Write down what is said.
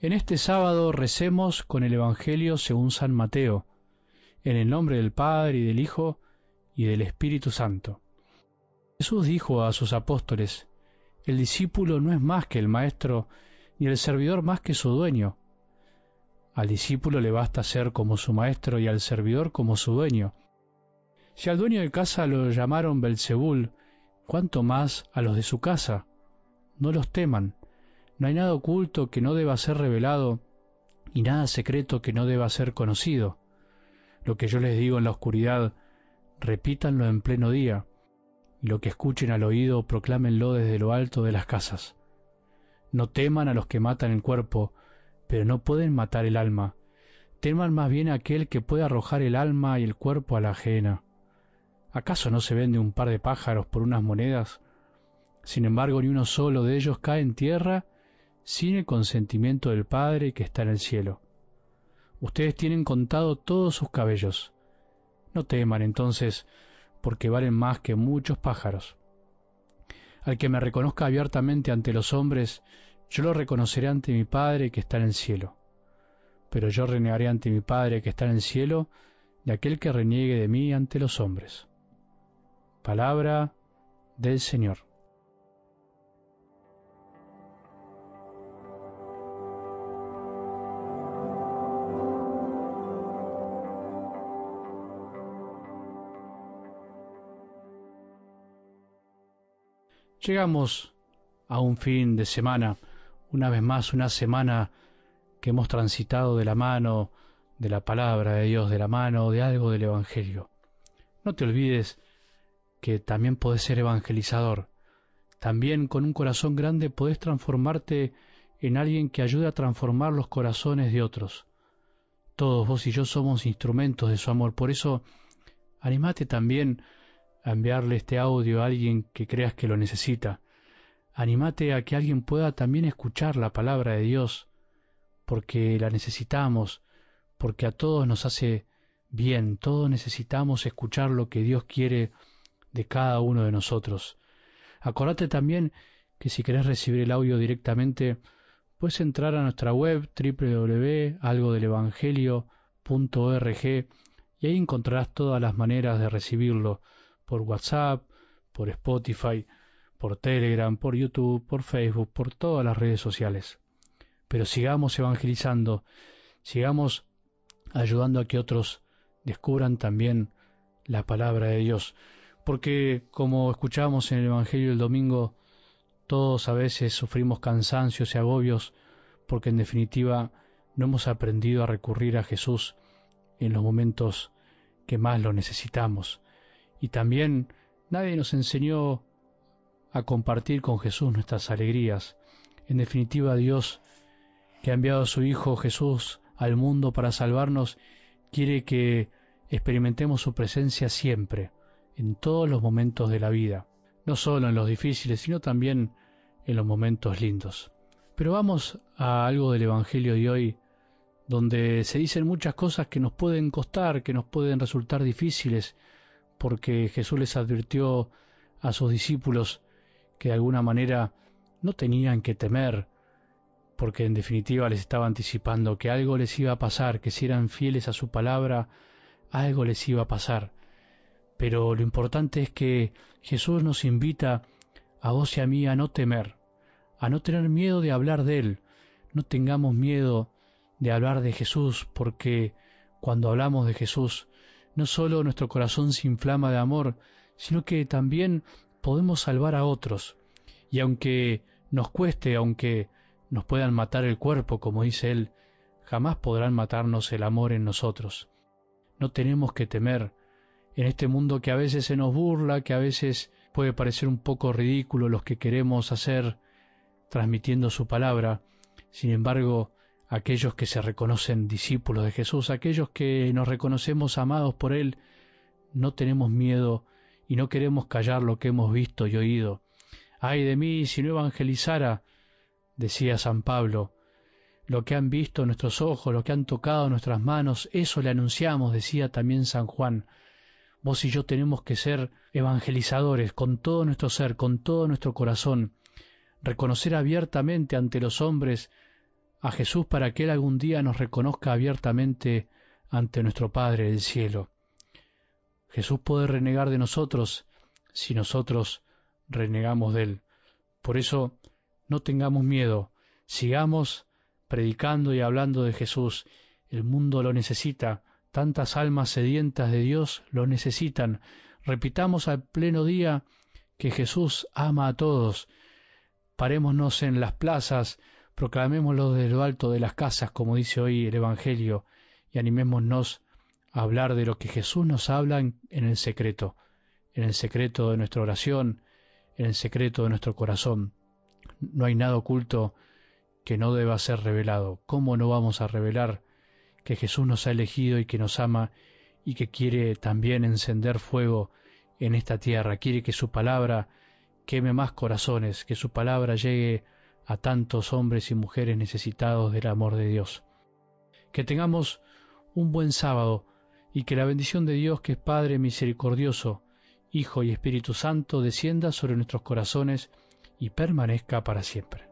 En este sábado recemos con el Evangelio según San Mateo, en el nombre del Padre y del Hijo y del Espíritu Santo. Jesús dijo a sus apóstoles, el discípulo no es más que el maestro, ni el servidor más que su dueño. Al discípulo le basta ser como su maestro y al servidor como su dueño. Si al dueño de casa lo llamaron Belzebul, cuánto más a los de su casa. No los teman, no hay nada oculto que no deba ser revelado y nada secreto que no deba ser conocido. Lo que yo les digo en la oscuridad, repítanlo en pleno día, y lo que escuchen al oído, proclámenlo desde lo alto de las casas. No teman a los que matan el cuerpo, pero no pueden matar el alma. Teman más bien a aquel que puede arrojar el alma y el cuerpo a la ajena. ¿Acaso no se vende un par de pájaros por unas monedas? Sin embargo, ni uno solo de ellos cae en tierra sin el consentimiento del Padre que está en el cielo. Ustedes tienen contado todos sus cabellos. No teman entonces, porque valen más que muchos pájaros. Al que me reconozca abiertamente ante los hombres, yo lo reconoceré ante mi Padre que está en el cielo. Pero yo renegaré ante mi Padre que está en el cielo de aquel que reniegue de mí ante los hombres. Palabra del Señor. Llegamos a un fin de semana, una vez más una semana que hemos transitado de la mano de la palabra de Dios, de la mano de algo del Evangelio. No te olvides que también podés ser evangelizador. También con un corazón grande podés transformarte en alguien que ayude a transformar los corazones de otros. Todos vos y yo somos instrumentos de su amor, por eso animate también a enviarle este audio a alguien que creas que lo necesita. Anímate a que alguien pueda también escuchar la palabra de Dios, porque la necesitamos, porque a todos nos hace bien, todos necesitamos escuchar lo que Dios quiere de cada uno de nosotros. Acordate también que si querés recibir el audio directamente, puedes entrar a nuestra web www.algodelevangelio.org y ahí encontrarás todas las maneras de recibirlo por WhatsApp, por Spotify, por Telegram, por YouTube, por Facebook, por todas las redes sociales. Pero sigamos evangelizando, sigamos ayudando a que otros descubran también la palabra de Dios. Porque como escuchamos en el Evangelio del domingo, todos a veces sufrimos cansancios y agobios porque en definitiva no hemos aprendido a recurrir a Jesús en los momentos que más lo necesitamos. Y también nadie nos enseñó a compartir con Jesús nuestras alegrías. En definitiva, Dios, que ha enviado a su Hijo Jesús al mundo para salvarnos, quiere que experimentemos su presencia siempre, en todos los momentos de la vida, no solo en los difíciles, sino también en los momentos lindos. Pero vamos a algo del Evangelio de hoy, donde se dicen muchas cosas que nos pueden costar, que nos pueden resultar difíciles, porque Jesús les advirtió a sus discípulos que de alguna manera no tenían que temer, porque en definitiva les estaba anticipando que algo les iba a pasar, que si eran fieles a su palabra, algo les iba a pasar. Pero lo importante es que Jesús nos invita a vos y a mí a no temer, a no tener miedo de hablar de Él, no tengamos miedo de hablar de Jesús, porque cuando hablamos de Jesús no solo nuestro corazón se inflama de amor, sino que también podemos salvar a otros. Y aunque nos cueste, aunque nos puedan matar el cuerpo, como dice él, jamás podrán matarnos el amor en nosotros. No tenemos que temer en este mundo que a veces se nos burla, que a veces puede parecer un poco ridículo los que queremos hacer transmitiendo su palabra. Sin embargo, aquellos que se reconocen discípulos de Jesús, aquellos que nos reconocemos amados por Él, no tenemos miedo y no queremos callar lo que hemos visto y oído. Ay de mí si no evangelizara, decía San Pablo, lo que han visto nuestros ojos, lo que han tocado nuestras manos, eso le anunciamos, decía también San Juan. Vos y yo tenemos que ser evangelizadores con todo nuestro ser, con todo nuestro corazón, reconocer abiertamente ante los hombres a Jesús para que Él algún día nos reconozca abiertamente ante nuestro Padre del cielo. Jesús puede renegar de nosotros si nosotros renegamos de Él. Por eso, no tengamos miedo, sigamos predicando y hablando de Jesús. El mundo lo necesita, tantas almas sedientas de Dios lo necesitan. Repitamos al pleno día que Jesús ama a todos. Parémonos en las plazas, proclamémoslo desde lo alto de las casas, como dice hoy el Evangelio, y animémonos a hablar de lo que Jesús nos habla en, el secreto, en el secreto de nuestra oración, en el secreto de nuestro corazón. No hay nada oculto que no deba ser revelado. ¿Cómo no vamos a revelar que Jesús nos ha elegido y que nos ama y que quiere también encender fuego en esta tierra? Quiere que su palabra queme más corazones, que su palabra llegue a tantos hombres y mujeres necesitados del amor de Dios. Que tengamos un buen sábado y que la bendición de Dios, que es Padre misericordioso, Hijo y Espíritu Santo, descienda sobre nuestros corazones y permanezca para siempre.